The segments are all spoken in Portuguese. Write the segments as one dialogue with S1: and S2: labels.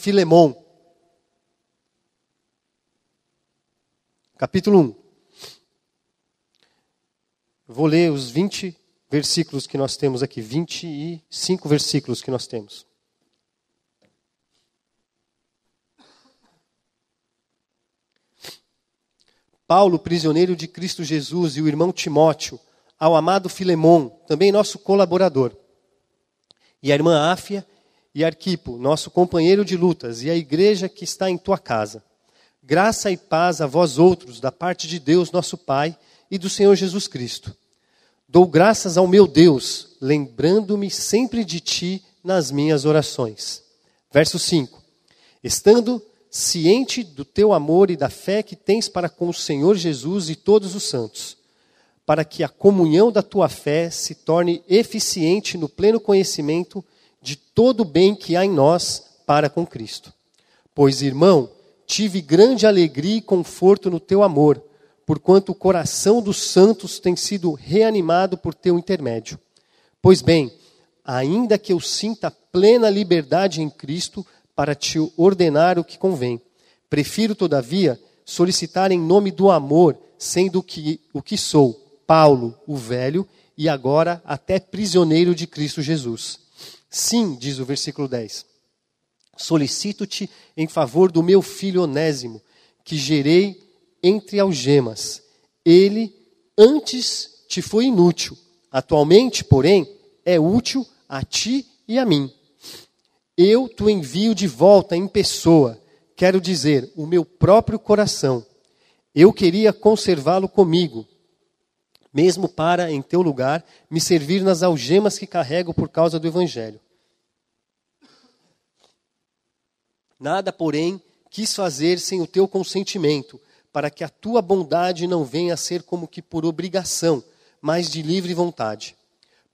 S1: Filemon. Capítulo 1. Vou ler os 20 versículos que nós temos aqui, 25 versículos que nós temos. Paulo, prisioneiro de Cristo Jesus, e o irmão Timóteo, ao amado Filemon, também nosso colaborador, e a irmã Áfia e Arquipo, nosso companheiro de lutas, e a igreja que está em tua casa. Graça e paz a vós outros, da parte de Deus, nosso Pai, e do Senhor Jesus Cristo. Dou graças ao meu Deus, lembrando-me sempre de ti nas minhas orações. Verso 5. Estando ciente do teu amor e da fé que tens para com o Senhor Jesus e todos os santos, para que a comunhão da tua fé se torne eficiente no pleno conhecimento de todo o bem que há em nós para com Cristo. Pois, irmão, tive grande alegria e conforto no teu amor, porquanto o coração dos santos tem sido reanimado por teu intermédio. Pois bem, ainda que eu sinta plena liberdade em Cristo para te ordenar o que convém, prefiro, todavia, solicitar em nome do amor, sendo que, o que sou, Paulo, o velho, e agora até prisioneiro de Cristo Jesus Sim, diz o versículo 10. Solicito-te em favor do meu filho Onésimo, que gerei entre algemas. Ele antes te foi inútil, atualmente, porém, é útil a ti e a mim. Eu te envio de volta em pessoa, quero dizer, o meu próprio coração. Eu queria conservá-lo comigo, mesmo para, em teu lugar, me servir nas algemas que carrego por causa do Evangelho. Nada, porém, quis fazer sem o teu consentimento, para que a tua bondade não venha a ser como que por obrigação, mas de livre vontade.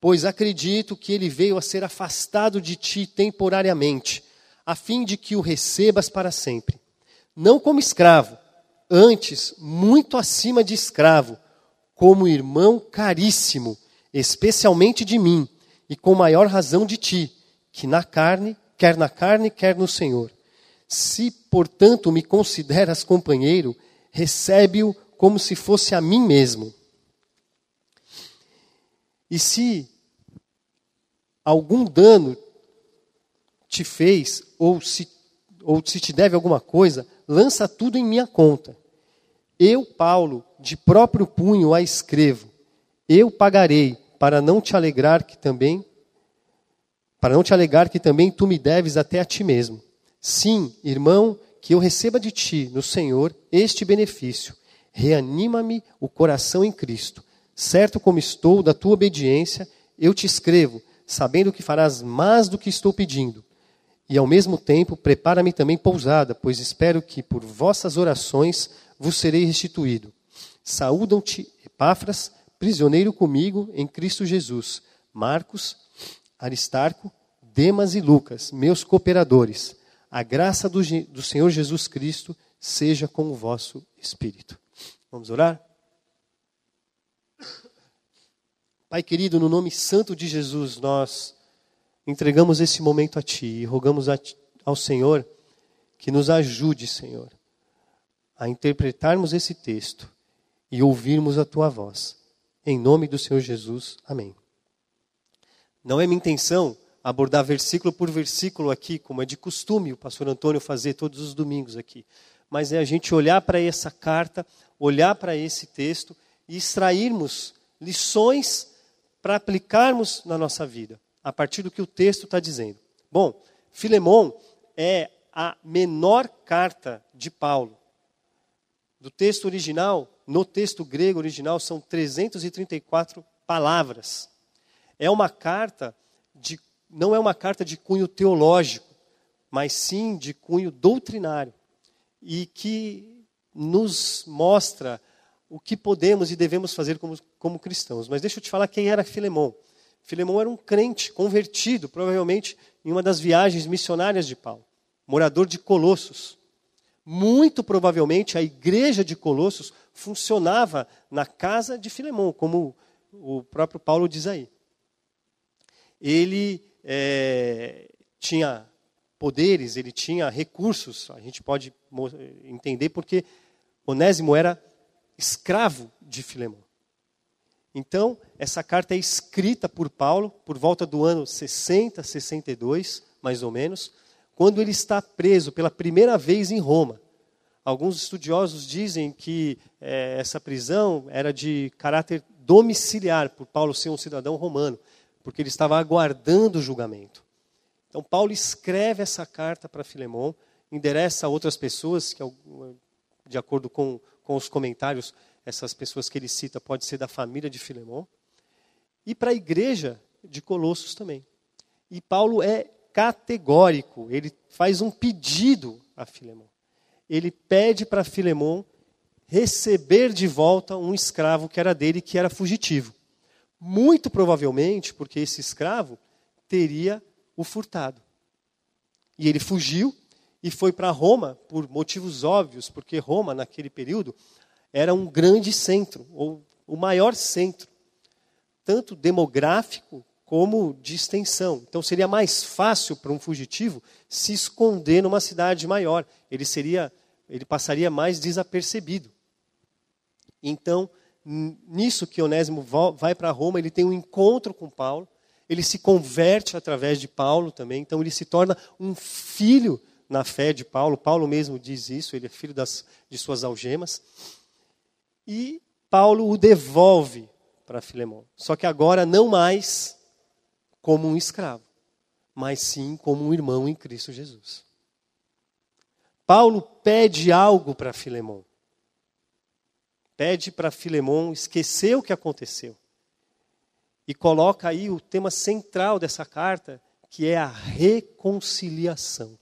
S1: Pois acredito que ele veio a ser afastado de ti temporariamente, a fim de que o recebas para sempre. Não como escravo, antes muito acima de escravo como irmão caríssimo, especialmente de mim, e com maior razão de ti, que na carne, quer na carne, quer no Senhor. Se, portanto, me consideras companheiro, recebe-o como se fosse a mim mesmo. E se algum dano te fez, ou se, ou se te deve alguma coisa, lança tudo em minha conta. Eu, Paulo, de próprio punho a escrevo. Eu pagarei para não te alegrar que também para não te alegar que também tu me deves até a ti mesmo. Sim, irmão, que eu receba de ti, no Senhor, este benefício. Reanima-me o coração em Cristo. Certo como estou da tua obediência, eu te escrevo, sabendo que farás mais do que estou pedindo. E ao mesmo tempo, prepara-me também pousada, pois espero que por vossas orações vos serei restituído. Saúdam-te, Epáfras, prisioneiro comigo em Cristo Jesus, Marcos, Aristarco, Demas e Lucas, meus cooperadores. A graça do, do Senhor Jesus Cristo seja com o vosso espírito. Vamos orar? Pai querido, no nome santo de Jesus, nós entregamos esse momento a Ti e rogamos a, ao Senhor que nos ajude, Senhor, a interpretarmos esse texto e ouvirmos a tua voz. Em nome do Senhor Jesus, amém. Não é minha intenção abordar versículo por versículo aqui, como é de costume o pastor Antônio fazer todos os domingos aqui. Mas é a gente olhar para essa carta, olhar para esse texto e extrairmos lições para aplicarmos na nossa vida, a partir do que o texto está dizendo. Bom, Filemon é a menor carta de Paulo. Do texto original, no texto grego original, são 334 palavras. É uma carta de, não é uma carta de cunho teológico, mas sim de cunho doutrinário. E que nos mostra o que podemos e devemos fazer como, como cristãos. Mas deixa eu te falar quem era Filemão. Filemão era um crente convertido, provavelmente em uma das viagens missionárias de Paulo, morador de Colossos. Muito provavelmente a igreja de Colossos funcionava na casa de Filemão, como o próprio Paulo diz aí. Ele é, tinha poderes, ele tinha recursos, a gente pode entender porque Onésimo era escravo de Filemão. Então, essa carta é escrita por Paulo por volta do ano 60, 62, mais ou menos, quando ele está preso pela primeira vez em Roma. Alguns estudiosos dizem que é, essa prisão era de caráter domiciliar, por Paulo ser um cidadão romano, porque ele estava aguardando o julgamento. Então, Paulo escreve essa carta para Filemão, endereça a outras pessoas, que, de acordo com, com os comentários, essas pessoas que ele cita pode ser da família de Filemão, e para a igreja de Colossos também. E Paulo é categórico, ele faz um pedido a Filemão. Ele pede para Filemão receber de volta um escravo que era dele, que era fugitivo. Muito provavelmente porque esse escravo teria o furtado. E ele fugiu e foi para Roma por motivos óbvios, porque Roma, naquele período, era um grande centro, ou o maior centro, tanto demográfico como de extensão. Então seria mais fácil para um fugitivo se esconder numa cidade maior. Ele seria, ele passaria mais desapercebido. Então, nisso que Onésimo vai para Roma, ele tem um encontro com Paulo, ele se converte através de Paulo também, então ele se torna um filho na fé de Paulo. Paulo mesmo diz isso, ele é filho das, de suas algemas. E Paulo o devolve para Filemão. Só que agora não mais como um escravo, mas sim como um irmão em Cristo Jesus. Paulo pede algo para Filemão. Pede para Filemão esquecer o que aconteceu. E coloca aí o tema central dessa carta, que é a reconciliação.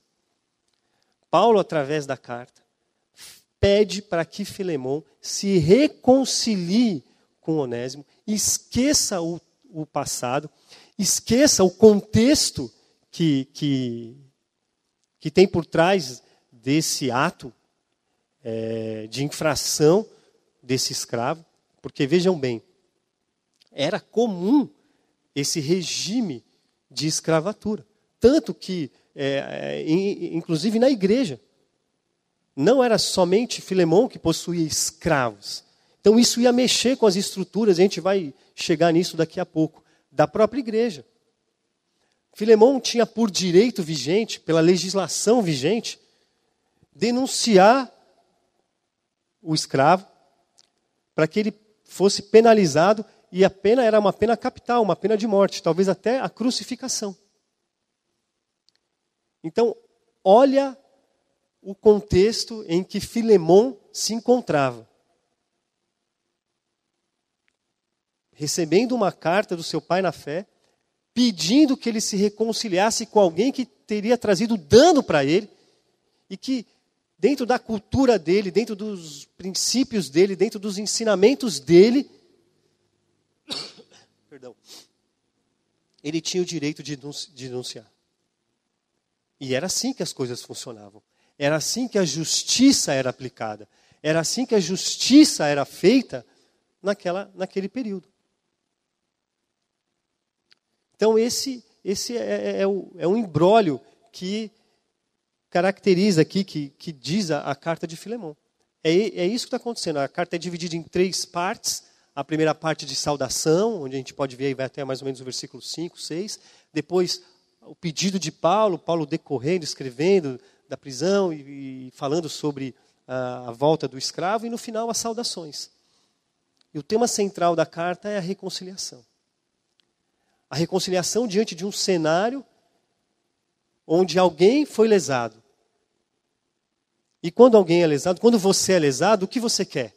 S1: Paulo, através da carta, pede para que Filemão se reconcilie com Onésimo, esqueça o, o passado, esqueça o contexto que, que, que tem por trás desse ato é, de infração desse escravo, porque vejam bem, era comum esse regime de escravatura. Tanto que, é, é, inclusive na igreja, não era somente Filemão que possuía escravos. Então isso ia mexer com as estruturas, a gente vai chegar nisso daqui a pouco, da própria igreja. Filemão tinha por direito vigente, pela legislação vigente, denunciar o escravo para que ele fosse penalizado e a pena era uma pena capital, uma pena de morte, talvez até a crucificação. Então, olha o contexto em que Filemão se encontrava. Recebendo uma carta do seu pai na fé, pedindo que ele se reconciliasse com alguém que teria trazido dano para ele e que, dentro da cultura dele, dentro dos princípios dele, dentro dos ensinamentos dele, perdão, ele tinha o direito de denunciar. E era assim que as coisas funcionavam. Era assim que a justiça era aplicada. Era assim que a justiça era feita naquela, naquele período. Então, esse, esse é, é, é, o, é um embrólio que caracteriza aqui, que, que diz a, a carta de Filemão. É, é isso que está acontecendo. A carta é dividida em três partes. A primeira parte de saudação, onde a gente pode ver, vai até mais ou menos o versículo 5, 6. Depois, o pedido de Paulo, Paulo decorrendo, escrevendo, da prisão e, e falando sobre a, a volta do escravo, e no final as saudações. E o tema central da carta é a reconciliação. A reconciliação diante de um cenário onde alguém foi lesado. E quando alguém é lesado, quando você é lesado, o que você quer?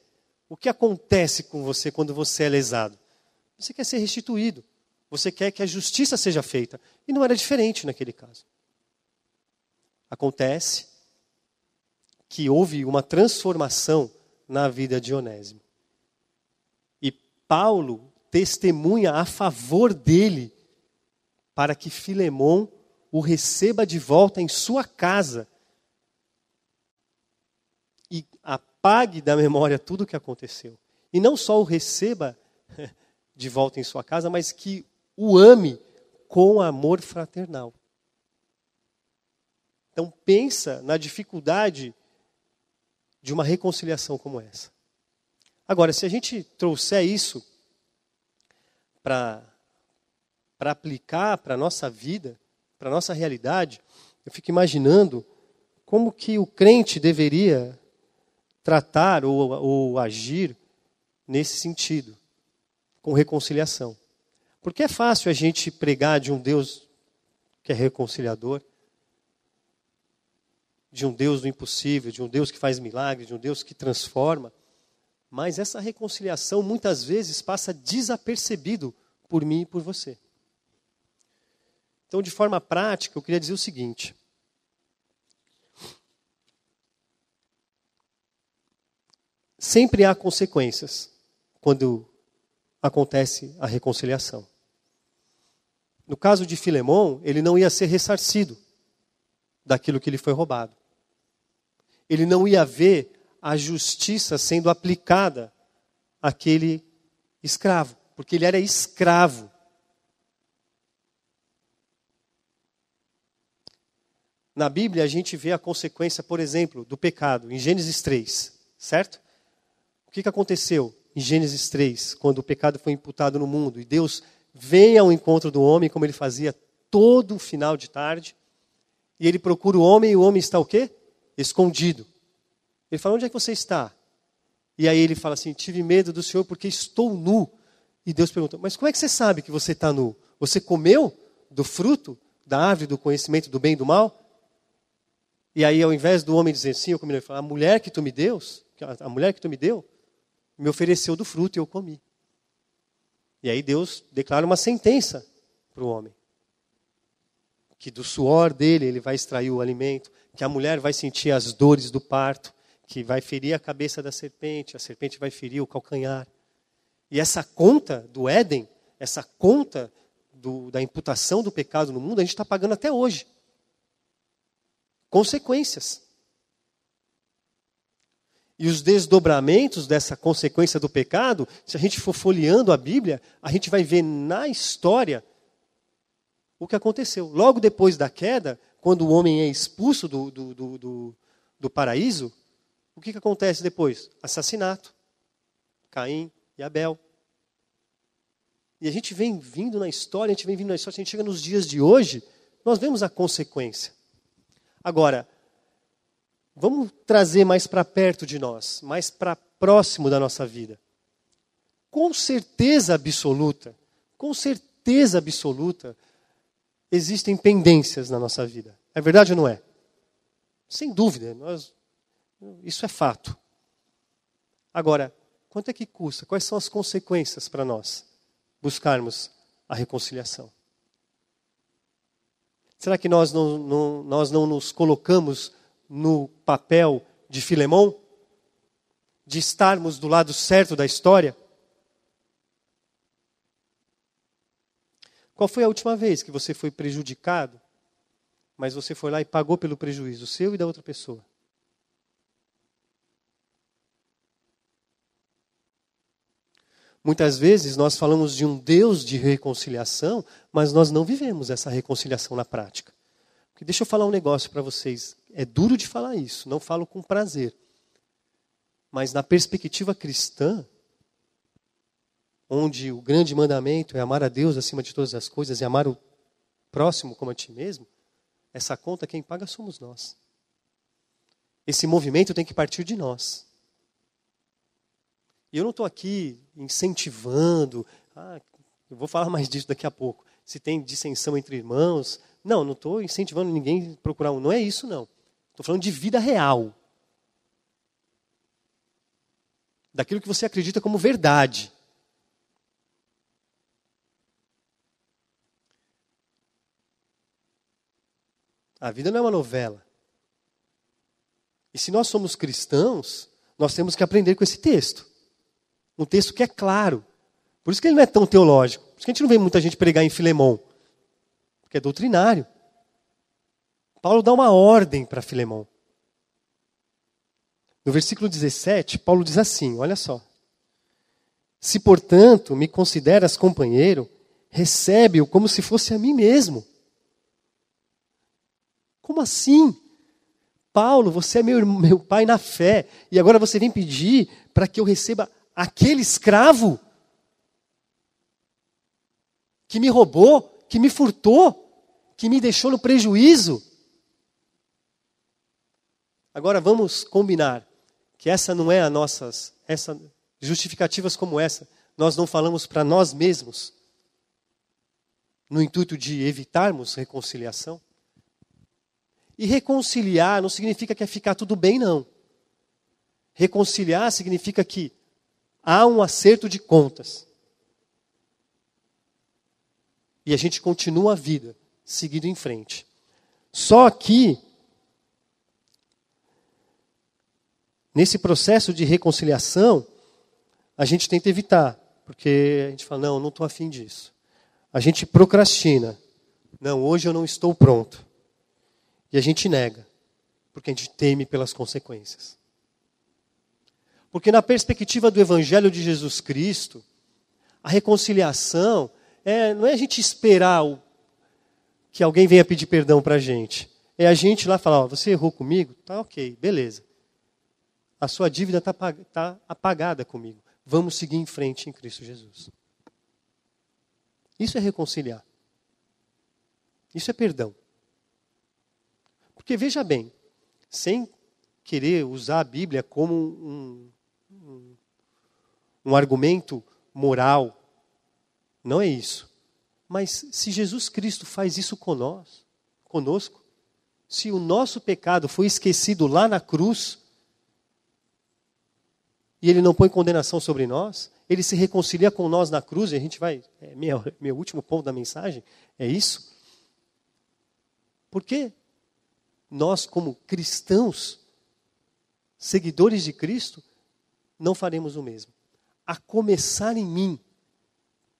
S1: O que acontece com você quando você é lesado? Você quer ser restituído. Você quer que a justiça seja feita. E não era diferente naquele caso. Acontece que houve uma transformação na vida de Onésimo. E Paulo testemunha a favor dele para que Filemão o receba de volta em sua casa e apague da memória tudo o que aconteceu. E não só o receba de volta em sua casa, mas que o ame com amor fraternal. Então pensa na dificuldade de uma reconciliação como essa. Agora, se a gente trouxer isso para aplicar para a nossa vida, para a nossa realidade, eu fico imaginando como que o crente deveria tratar ou, ou agir nesse sentido, com reconciliação. Porque é fácil a gente pregar de um Deus que é reconciliador, de um Deus do impossível, de um Deus que faz milagres, de um Deus que transforma. Mas essa reconciliação muitas vezes passa desapercebido por mim e por você. Então, de forma prática, eu queria dizer o seguinte: sempre há consequências quando acontece a reconciliação. No caso de Filemão, ele não ia ser ressarcido daquilo que lhe foi roubado. Ele não ia ver a justiça sendo aplicada àquele escravo, porque ele era escravo. Na Bíblia a gente vê a consequência, por exemplo, do pecado, em Gênesis 3, certo? O que, que aconteceu em Gênesis 3, quando o pecado foi imputado no mundo e Deus vem ao encontro do homem, como ele fazia todo o final de tarde, e ele procura o homem e o homem está o quê? Escondido. Ele fala: Onde é que você está? E aí ele fala assim: Tive medo do Senhor porque estou nu. E Deus pergunta: Mas como é que você sabe que você está nu? Você comeu do fruto da árvore do conhecimento do bem e do mal? E aí, ao invés do homem dizer sim, eu comi, ele fala: A mulher que tu me deu, a mulher que tu me deu, me ofereceu do fruto e eu comi. E aí Deus declara uma sentença para o homem. Que do suor dele ele vai extrair o alimento, que a mulher vai sentir as dores do parto, que vai ferir a cabeça da serpente, a serpente vai ferir o calcanhar. E essa conta do Éden, essa conta do, da imputação do pecado no mundo, a gente está pagando até hoje. Consequências. E os desdobramentos dessa consequência do pecado, se a gente for folheando a Bíblia, a gente vai ver na história o que aconteceu. Logo depois da queda, quando o homem é expulso do, do, do, do, do paraíso, o que, que acontece depois? Assassinato. Caim e Abel. E a gente vem vindo na história, a gente vem vindo na história, a gente chega nos dias de hoje, nós vemos a consequência. Agora, Vamos trazer mais para perto de nós, mais para próximo da nossa vida. Com certeza absoluta, com certeza absoluta, existem pendências na nossa vida. É verdade ou não é? Sem dúvida, nós, isso é fato. Agora, quanto é que custa? Quais são as consequências para nós buscarmos a reconciliação? Será que nós não, não, nós não nos colocamos no papel de Filemão? De estarmos do lado certo da história? Qual foi a última vez que você foi prejudicado, mas você foi lá e pagou pelo prejuízo seu e da outra pessoa? Muitas vezes nós falamos de um Deus de reconciliação, mas nós não vivemos essa reconciliação na prática. Porque deixa eu falar um negócio para vocês. É duro de falar isso, não falo com prazer. Mas na perspectiva cristã, onde o grande mandamento é amar a Deus acima de todas as coisas e amar o próximo como a ti mesmo, essa conta quem paga somos nós. Esse movimento tem que partir de nós. E eu não estou aqui incentivando, ah, eu vou falar mais disso daqui a pouco. Se tem dissensão entre irmãos, não, não estou incentivando ninguém a procurar um. Não é isso, não. Estou falando de vida real. Daquilo que você acredita como verdade. A vida não é uma novela. E se nós somos cristãos, nós temos que aprender com esse texto. Um texto que é claro. Por isso que ele não é tão teológico. Por isso que a gente não vê muita gente pregar em Filemão porque é doutrinário. Paulo dá uma ordem para Filemão. No versículo 17, Paulo diz assim: olha só. Se, portanto, me consideras companheiro, recebe-o como se fosse a mim mesmo. Como assim? Paulo, você é meu, meu pai na fé, e agora você vem pedir para que eu receba aquele escravo que me roubou, que me furtou, que me deixou no prejuízo. Agora vamos combinar que essa não é a nossas, essa justificativas como essa, nós não falamos para nós mesmos no intuito de evitarmos reconciliação. E reconciliar não significa que é ficar tudo bem, não. Reconciliar significa que há um acerto de contas. E a gente continua a vida, seguindo em frente. Só que, nesse processo de reconciliação, a gente tenta evitar, porque a gente fala, não, não estou afim disso. A gente procrastina. Não, hoje eu não estou pronto. E a gente nega, porque a gente teme pelas consequências. Porque, na perspectiva do Evangelho de Jesus Cristo, a reconciliação é, não é a gente esperar o, que alguém venha pedir perdão para a gente. É a gente lá falar: você errou comigo? Tá ok, beleza. A sua dívida está tá apagada comigo. Vamos seguir em frente em Cristo Jesus. Isso é reconciliar. Isso é perdão. Porque veja bem, sem querer usar a Bíblia como um, um, um argumento moral, não é isso. Mas se Jesus Cristo faz isso conosco, conosco, se o nosso pecado foi esquecido lá na cruz, e ele não põe condenação sobre nós, ele se reconcilia com nós na cruz, e a gente vai. É meu, meu último ponto da mensagem é isso. Porque nós, como cristãos, seguidores de Cristo, não faremos o mesmo. A começar em mim,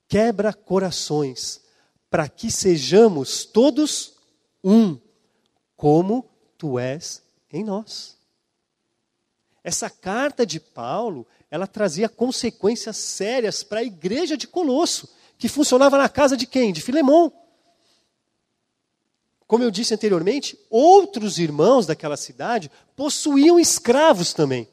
S1: quebra corações, para que sejamos todos um, como tu és em nós. Essa carta de Paulo, ela trazia consequências sérias para a igreja de Colosso, que funcionava na casa de quem? De Filemão. Como eu disse anteriormente, outros irmãos daquela cidade possuíam escravos também.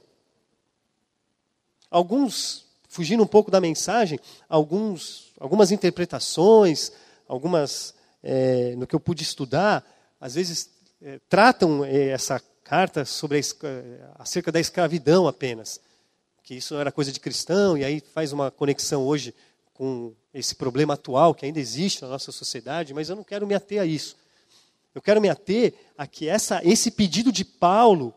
S1: Alguns, fugindo um pouco da mensagem, alguns, algumas interpretações, algumas, é, no que eu pude estudar, às vezes é, tratam é, essa carta sobre a, acerca da escravidão apenas, que isso era coisa de cristão, e aí faz uma conexão hoje com esse problema atual que ainda existe na nossa sociedade, mas eu não quero me ater a isso. Eu quero me ater a que essa, esse pedido de Paulo,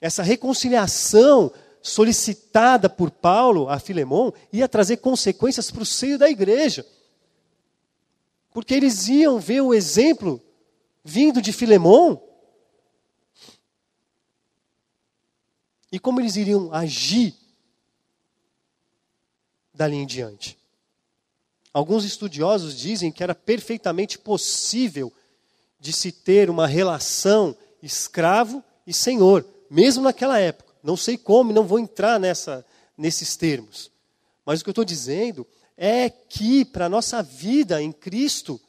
S1: essa reconciliação solicitada por Paulo a Filemão, ia trazer consequências para o seio da igreja. Porque eles iam ver o exemplo vindo de Filemão E como eles iriam agir dali em diante? Alguns estudiosos dizem que era perfeitamente possível de se ter uma relação escravo e senhor, mesmo naquela época. Não sei como, não vou entrar nessa, nesses termos. Mas o que eu estou dizendo é que para a nossa vida em Cristo,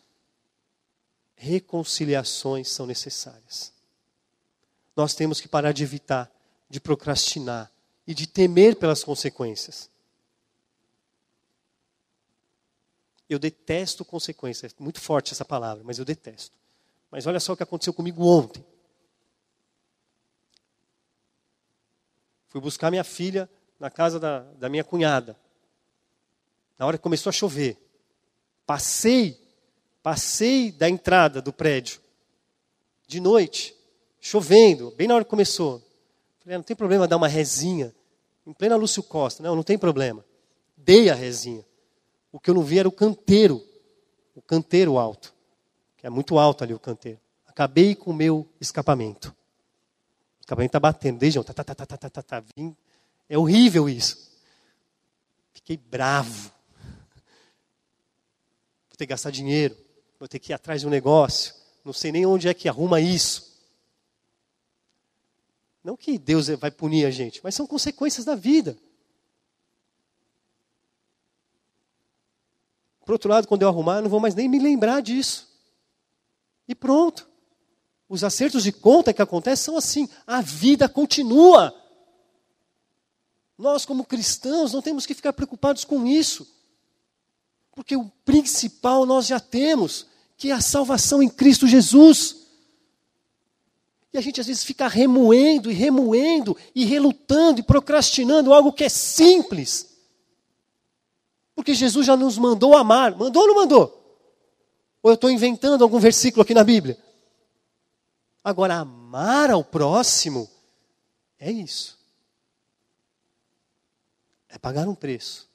S1: reconciliações são necessárias. Nós temos que parar de evitar de procrastinar e de temer pelas consequências. Eu detesto consequências. É muito forte essa palavra, mas eu detesto. Mas olha só o que aconteceu comigo ontem. Fui buscar minha filha na casa da, da minha cunhada. Na hora que começou a chover. Passei, passei da entrada do prédio. De noite, chovendo, bem na hora que começou. Falei, ah, não tem problema dar uma rezinha. Em plena Lúcio Costa. Não, não tem problema. Dei a rezinha. O que eu não vi era o canteiro. O canteiro alto. Que é muito alto ali o canteiro. Acabei com o meu escapamento. O escapamento está batendo desde ontem. Tá, tá, tá, tá, tá, tá, tá. Vim. É horrível isso. Fiquei bravo. Vou ter que gastar dinheiro. Vou ter que ir atrás de um negócio. Não sei nem onde é que arruma isso. Não que Deus vai punir a gente, mas são consequências da vida. Por outro lado, quando eu arrumar, eu não vou mais nem me lembrar disso. E pronto. Os acertos de conta que acontecem são assim. A vida continua. Nós, como cristãos, não temos que ficar preocupados com isso. Porque o principal nós já temos, que é a salvação em Cristo Jesus. E a gente às vezes fica remoendo e remoendo e relutando e procrastinando algo que é simples. Porque Jesus já nos mandou amar. Mandou ou não mandou? Ou eu estou inventando algum versículo aqui na Bíblia? Agora, amar ao próximo é isso. É pagar um preço.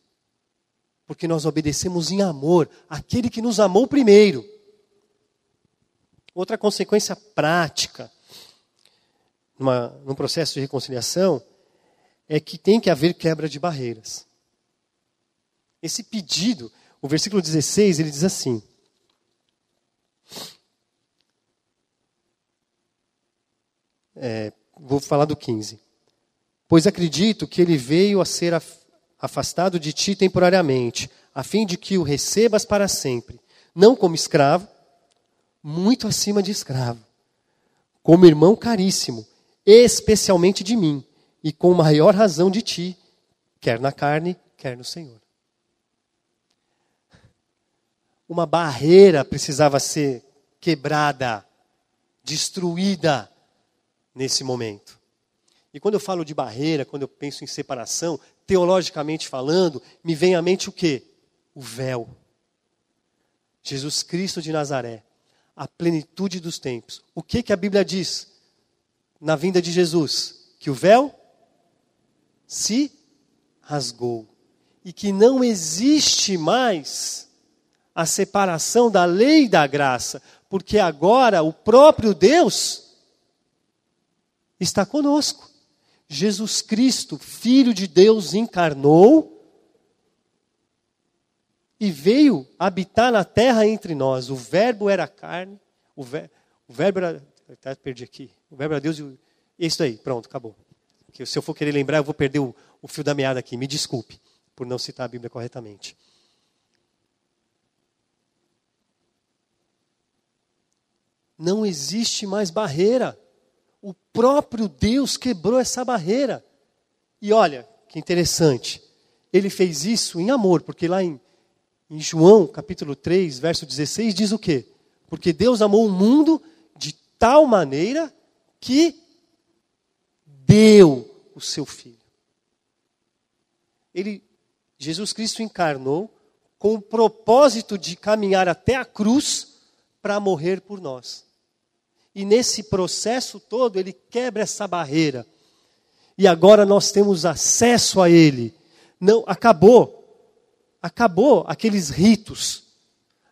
S1: Porque nós obedecemos em amor aquele que nos amou primeiro. Outra consequência prática numa, num processo de reconciliação é que tem que haver quebra de barreiras. Esse pedido, o versículo 16, ele diz assim: é, vou falar do 15. Pois acredito que ele veio a ser afastado de ti temporariamente, a fim de que o recebas para sempre, não como escravo, muito acima de escravo, como irmão caríssimo, especialmente de mim, e com maior razão de ti, quer na carne, quer no Senhor. Uma barreira precisava ser quebrada, destruída nesse momento. E quando eu falo de barreira, quando eu penso em separação, teologicamente falando, me vem à mente o quê? O véu. Jesus Cristo de Nazaré, a plenitude dos tempos. O que que a Bíblia diz? na vinda de Jesus? Que o véu se rasgou. E que não existe mais a separação da lei e da graça, porque agora o próprio Deus está conosco. Jesus Cristo, Filho de Deus, encarnou e veio habitar na terra entre nós. O Verbo era carne, o, ver, o Verbo era. Até perdi aqui. O verbo era Deus e o... isso aí, pronto, acabou. Porque se eu for querer lembrar, eu vou perder o, o fio da meada aqui. Me desculpe por não citar a Bíblia corretamente. Não existe mais barreira. O próprio Deus quebrou essa barreira. E olha, que interessante. Ele fez isso em amor, porque lá em, em João, capítulo 3, verso 16, diz o quê? Porque Deus amou o mundo de tal maneira que deu o seu filho. Ele, Jesus Cristo encarnou com o propósito de caminhar até a cruz para morrer por nós. E nesse processo todo, ele quebra essa barreira. E agora nós temos acesso a ele. Não, acabou. Acabou aqueles ritos.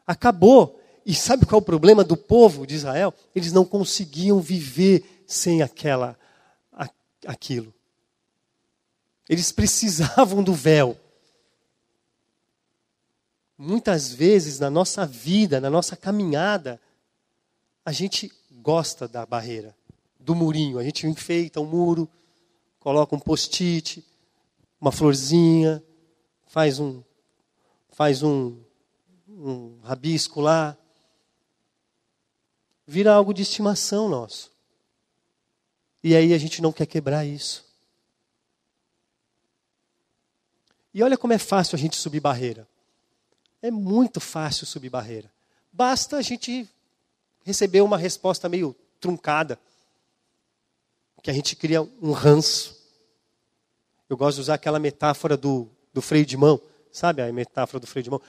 S1: Acabou. E sabe qual é o problema do povo de Israel? Eles não conseguiam viver sem aquela aquilo. Eles precisavam do véu. Muitas vezes na nossa vida, na nossa caminhada, a gente gosta da barreira, do murinho. A gente enfeita um muro, coloca um post-it, uma florzinha, faz um faz um, um rabisco lá. Vira algo de estimação nosso. E aí a gente não quer quebrar isso. E olha como é fácil a gente subir barreira. É muito fácil subir barreira. Basta a gente receber uma resposta meio truncada, que a gente cria um ranço. Eu gosto de usar aquela metáfora do, do freio de mão, sabe a metáfora do freio de mão?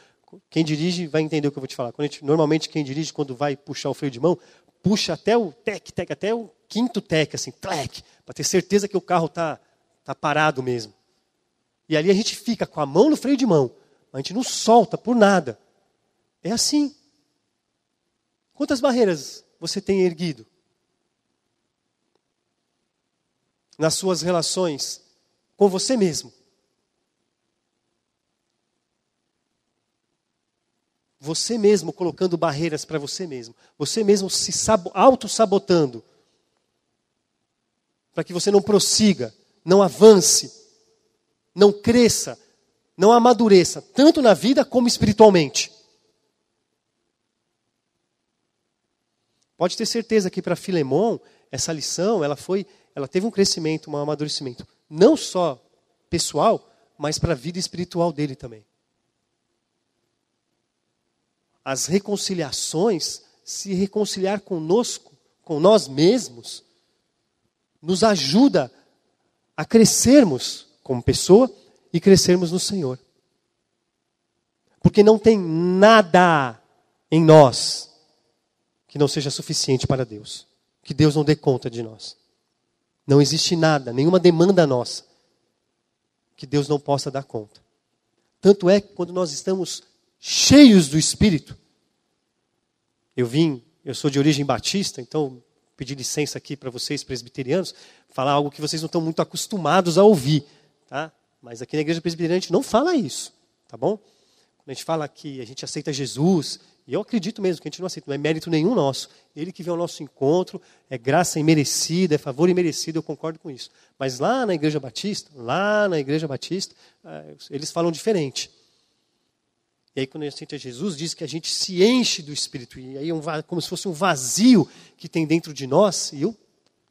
S1: Quem dirige vai entender o que eu vou te falar. Gente, normalmente quem dirige, quando vai puxar o freio de mão, puxa até o tec, tec, até o quinto tec, assim, tlec, para ter certeza que o carro está tá parado mesmo. E ali a gente fica com a mão no freio de mão, a gente não solta por nada. É assim. Quantas barreiras você tem erguido? Nas suas relações com você mesmo. Você mesmo colocando barreiras para você mesmo. Você mesmo se auto-sabotando. Para que você não prossiga, não avance, não cresça, não amadureça, tanto na vida como espiritualmente. Pode ter certeza que para Filemon, essa lição, ela foi, ela teve um crescimento, um amadurecimento, não só pessoal, mas para a vida espiritual dele também. As reconciliações, se reconciliar conosco, com nós mesmos, nos ajuda a crescermos como pessoa e crescermos no Senhor. Porque não tem nada em nós que não seja suficiente para Deus. Que Deus não dê conta de nós. Não existe nada, nenhuma demanda nossa que Deus não possa dar conta. Tanto é que quando nós estamos cheios do Espírito, eu vim, eu sou de origem batista, então pedi licença aqui para vocês presbiterianos, falar algo que vocês não estão muito acostumados a ouvir, tá? Mas aqui na igreja presbiteriana a gente não fala isso, tá bom? Quando a gente fala que a gente aceita Jesus, e eu acredito mesmo que a gente não aceita, não é mérito nenhum nosso. Ele que vem ao nosso encontro, é graça imerecida, é favor imerecido, eu concordo com isso. Mas lá na Igreja Batista, lá na Igreja Batista, é, eles falam diferente. E aí, quando a gente aceita Jesus, diz que a gente se enche do Espírito. E aí, é um, como se fosse um vazio que tem dentro de nós. E eu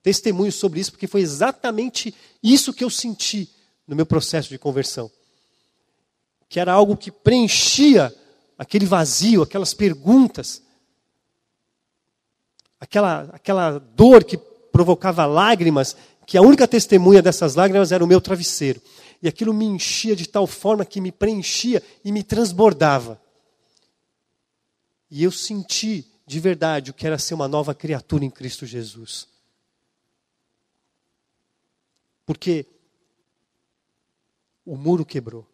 S1: testemunho sobre isso, porque foi exatamente isso que eu senti no meu processo de conversão que era algo que preenchia aquele vazio, aquelas perguntas, aquela, aquela dor que provocava lágrimas, que a única testemunha dessas lágrimas era o meu travesseiro. E aquilo me enchia de tal forma que me preenchia e me transbordava. E eu senti de verdade o que era ser uma nova criatura em Cristo Jesus. Porque o muro quebrou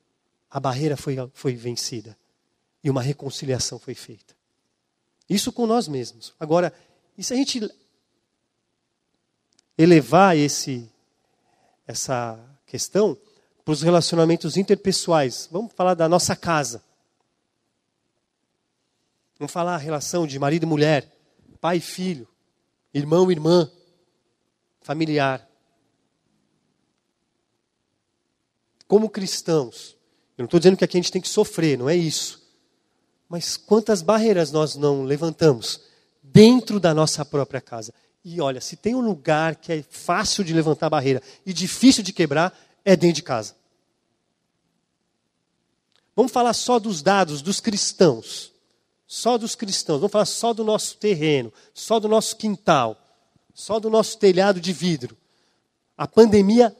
S1: a barreira foi, foi vencida e uma reconciliação foi feita. Isso com nós mesmos. Agora, e se a gente elevar esse, essa questão para os relacionamentos interpessoais? Vamos falar da nossa casa. Vamos falar a relação de marido e mulher, pai e filho, irmão e irmã, familiar. Como cristãos, eu não estou dizendo que aqui a gente tem que sofrer, não é isso. Mas quantas barreiras nós não levantamos dentro da nossa própria casa? E olha, se tem um lugar que é fácil de levantar barreira e difícil de quebrar, é dentro de casa. Vamos falar só dos dados dos cristãos. Só dos cristãos. Vamos falar só do nosso terreno, só do nosso quintal, só do nosso telhado de vidro. A pandemia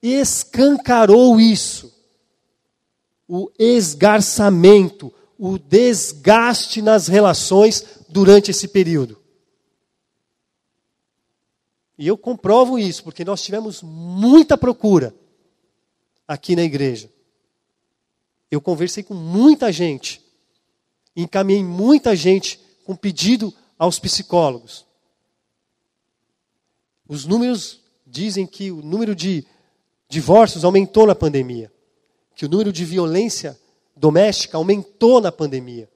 S1: escancarou isso o esgarçamento, o desgaste nas relações durante esse período. E eu comprovo isso, porque nós tivemos muita procura aqui na igreja. Eu conversei com muita gente, encaminhei muita gente com pedido aos psicólogos. Os números dizem que o número de divórcios aumentou na pandemia que o número de violência doméstica aumentou na pandemia.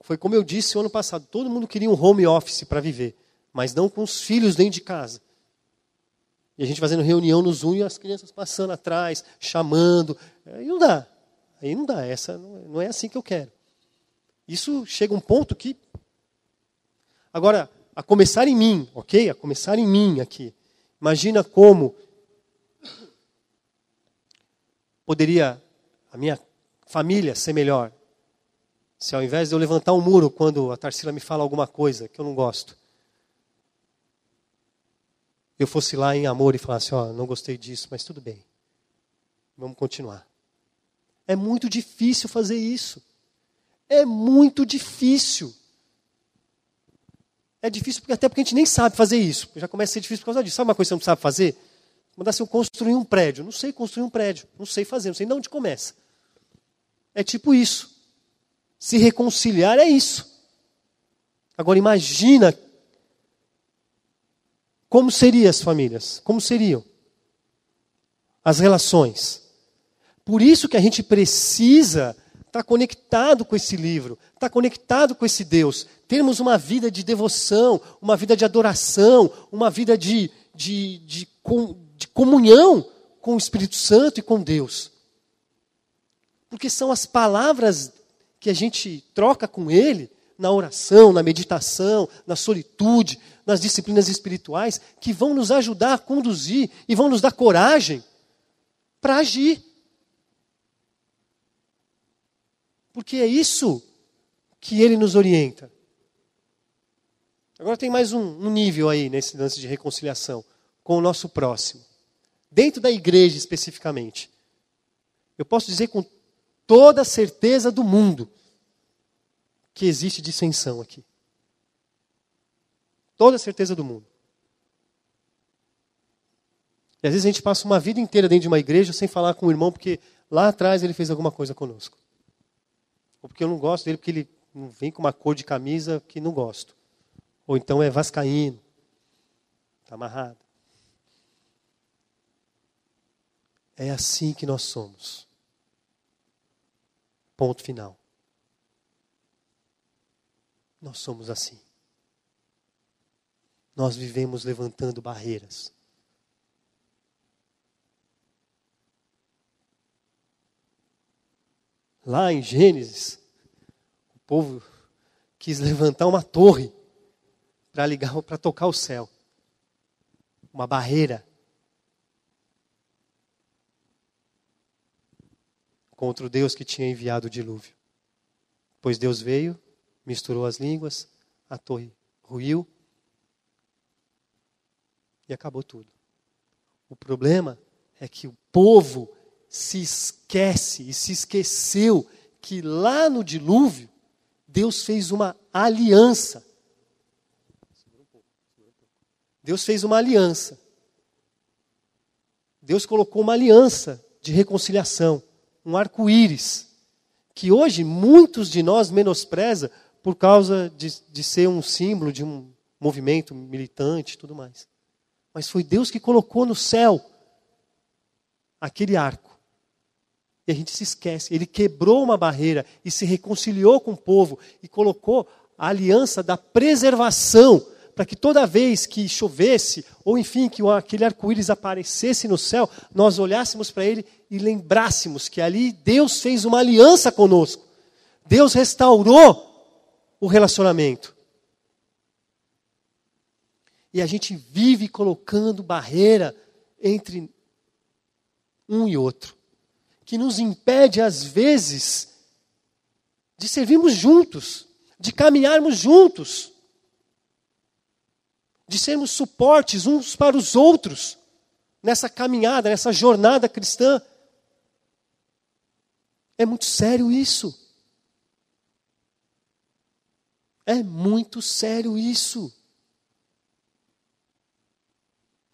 S1: Foi como eu disse o ano passado: todo mundo queria um home office para viver, mas não com os filhos dentro de casa. E a gente fazendo reunião no Zoom e as crianças passando atrás, chamando. Aí não dá. Aí não dá. Essa não é assim que eu quero. Isso chega a um ponto que. Agora, a começar em mim, ok? A começar em mim aqui. Imagina como poderia a minha família ser melhor? Se ao invés de eu levantar um muro quando a Tarsila me fala alguma coisa que eu não gosto, eu fosse lá em amor e falasse: Ó, oh, não gostei disso, mas tudo bem, vamos continuar. É muito difícil fazer isso. É muito difícil. É difícil porque, até porque a gente nem sabe fazer isso. Já começa a ser difícil por causa disso. Sabe uma coisa que você não sabe fazer? Mandasse eu construir um prédio. Não sei construir um prédio. Não sei fazer. Não sei de onde começa. É tipo isso. Se reconciliar é isso. Agora imagina como seriam as famílias? Como seriam as relações? Por isso que a gente precisa estar conectado com esse livro, estar conectado com esse Deus, termos uma vida de devoção, uma vida de adoração, uma vida de, de, de, de comunhão com o Espírito Santo e com Deus. Porque são as palavras que a gente troca com Ele, na oração, na meditação, na solitude, nas disciplinas espirituais, que vão nos ajudar a conduzir e vão nos dar coragem para agir. Porque é isso que ele nos orienta. Agora tem mais um, um nível aí nesse lance de reconciliação com o nosso próximo. Dentro da igreja especificamente. Eu posso dizer com toda a certeza do mundo que existe dissensão aqui. Toda a certeza do mundo. E às vezes a gente passa uma vida inteira dentro de uma igreja sem falar com o irmão porque lá atrás ele fez alguma coisa conosco. Ou porque eu não gosto dele porque ele vem com uma cor de camisa que não gosto. Ou então é vascaíno. Está amarrado. É assim que nós somos. Ponto final. Nós somos assim. Nós vivemos levantando barreiras. Lá em Gênesis, o povo quis levantar uma torre para ligar, para tocar o céu. Uma barreira. Contra o Deus que tinha enviado o dilúvio. Pois Deus veio, misturou as línguas, a torre ruiu e acabou tudo. O problema é que o povo se esquece e se esqueceu que lá no dilúvio Deus fez uma aliança. Deus fez uma aliança. Deus colocou uma aliança de reconciliação, um arco-íris, que hoje muitos de nós menospreza por causa de, de ser um símbolo de um movimento militante e tudo mais. Mas foi Deus que colocou no céu aquele arco. E a gente se esquece. Ele quebrou uma barreira e se reconciliou com o povo e colocou a aliança da preservação para que toda vez que chovesse, ou enfim, que aquele arco-íris aparecesse no céu, nós olhássemos para ele e lembrássemos que ali Deus fez uma aliança conosco. Deus restaurou o relacionamento. E a gente vive colocando barreira entre um e outro, que nos impede, às vezes, de servirmos juntos, de caminharmos juntos, de sermos suportes uns para os outros nessa caminhada, nessa jornada cristã. É muito sério isso. É muito sério isso.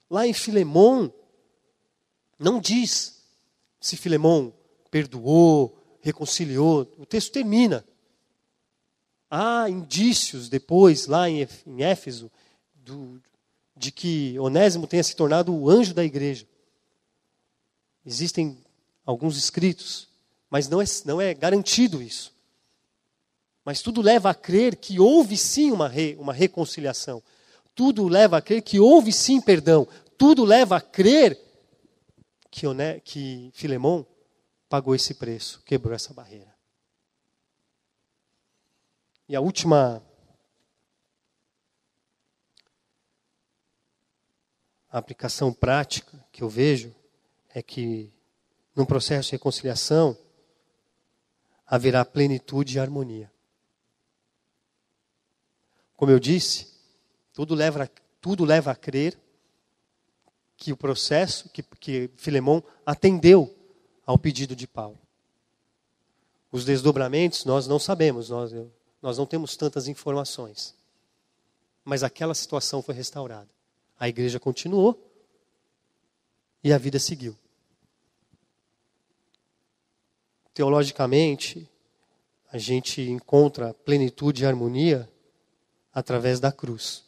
S1: Lá em Filemão, não diz se Filemão perdoou, reconciliou. O texto termina. Há indícios depois, lá em Éfeso, do, de que Onésimo tenha se tornado o anjo da igreja. Existem alguns escritos, mas não é, não é garantido isso. Mas tudo leva a crer que houve sim uma, re, uma reconciliação. Tudo leva a crer que houve sim perdão. Tudo leva a crer que, Oné, que Filemão pagou esse preço, quebrou essa barreira. E a última aplicação prática que eu vejo é que num processo de reconciliação haverá plenitude e harmonia. Como eu disse, tudo leva, tudo leva a crer que o processo, que, que Filemão atendeu ao pedido de Paulo. Os desdobramentos nós não sabemos, nós, nós não temos tantas informações. Mas aquela situação foi restaurada. A igreja continuou e a vida seguiu. Teologicamente, a gente encontra plenitude e harmonia através da cruz.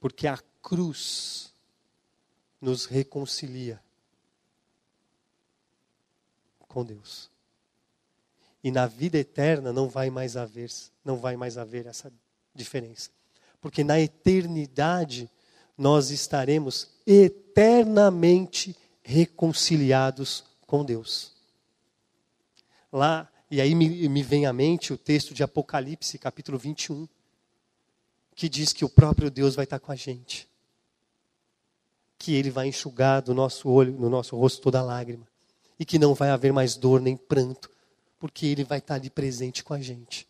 S1: Porque a cruz nos reconcilia com Deus. E na vida eterna não vai mais haver, não vai mais haver essa diferença. Porque na eternidade nós estaremos eternamente reconciliados com Deus. Lá, e aí me, me vem à mente o texto de Apocalipse, capítulo 21 que diz que o próprio Deus vai estar com a gente. Que Ele vai enxugar do nosso olho, no nosso rosto toda lágrima. E que não vai haver mais dor nem pranto, porque Ele vai estar ali presente com a gente.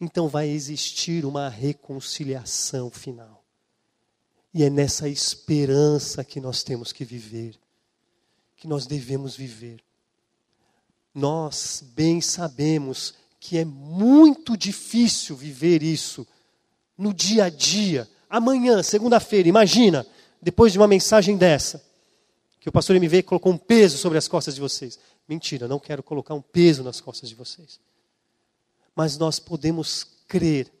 S1: Então vai existir uma reconciliação final. E é nessa esperança que nós temos que viver, que nós devemos viver. Nós bem sabemos que é muito difícil viver isso no dia a dia. Amanhã, segunda-feira, imagina, depois de uma mensagem dessa, que o pastor MV colocou um peso sobre as costas de vocês. Mentira, não quero colocar um peso nas costas de vocês. Mas nós podemos crer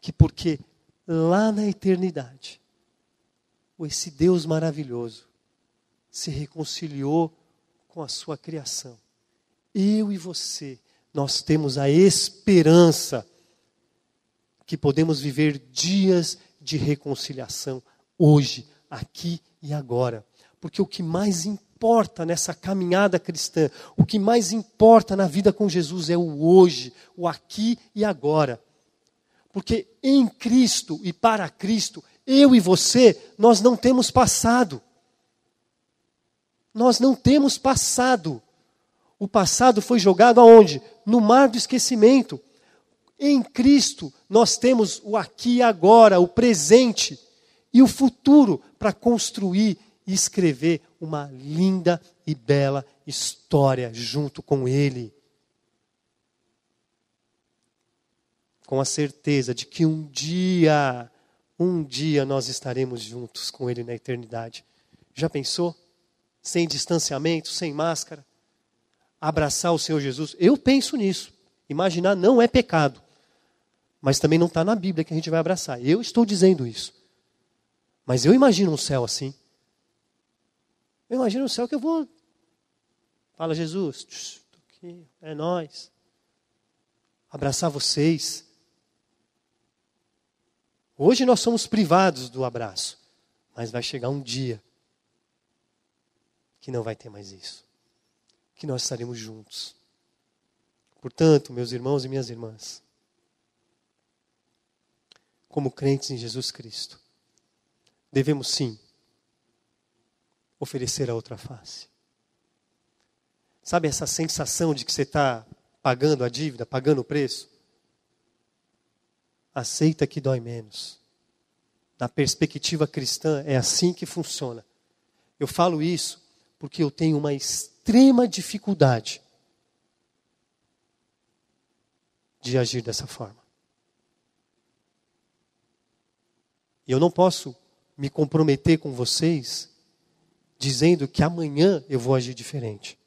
S1: que porque lá na eternidade, esse Deus maravilhoso se reconciliou com a sua criação. Eu e você nós temos a esperança que podemos viver dias de reconciliação hoje, aqui e agora. Porque o que mais importa nessa caminhada cristã, o que mais importa na vida com Jesus é o hoje, o aqui e agora. Porque em Cristo e para Cristo, eu e você, nós não temos passado. Nós não temos passado. O passado foi jogado aonde? No mar do esquecimento. Em Cristo, nós temos o aqui e agora, o presente e o futuro para construir e escrever uma linda e bela história junto com Ele. Com a certeza de que um dia, um dia nós estaremos juntos com Ele na eternidade. Já pensou? Sem distanciamento, sem máscara abraçar o Senhor Jesus? Eu penso nisso. Imaginar não é pecado. Mas também não está na Bíblia que a gente vai abraçar. Eu estou dizendo isso. Mas eu imagino um céu assim. Eu imagino um céu que eu vou. Fala, Jesus, é nós. Abraçar vocês. Hoje nós somos privados do abraço. Mas vai chegar um dia que não vai ter mais isso que nós estaremos juntos. Portanto, meus irmãos e minhas irmãs, como crentes em Jesus Cristo, devemos sim oferecer a outra face. Sabe essa sensação de que você está pagando a dívida, pagando o preço? Aceita que dói menos. Na perspectiva cristã, é assim que funciona. Eu falo isso porque eu tenho uma extrema dificuldade de agir dessa forma. E eu não posso me comprometer com vocês dizendo que amanhã eu vou agir diferente.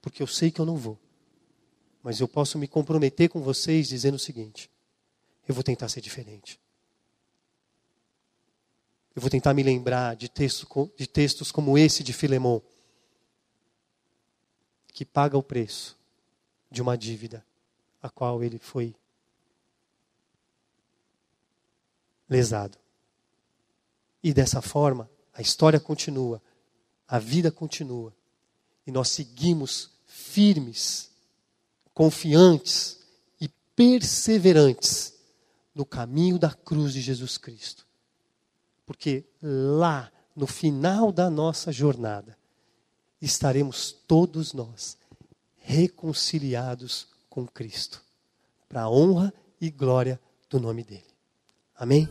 S1: Porque eu sei que eu não vou. Mas eu posso me comprometer com vocês dizendo o seguinte: eu vou tentar ser diferente. Eu vou tentar me lembrar de, texto, de textos como esse de Filemão que paga o preço de uma dívida a qual ele foi lesado. E dessa forma, a história continua, a vida continua, e nós seguimos firmes, confiantes e perseverantes no caminho da cruz de Jesus Cristo. Porque lá, no final da nossa jornada, estaremos todos nós reconciliados com Cristo, para a honra e glória do nome dele. Amém?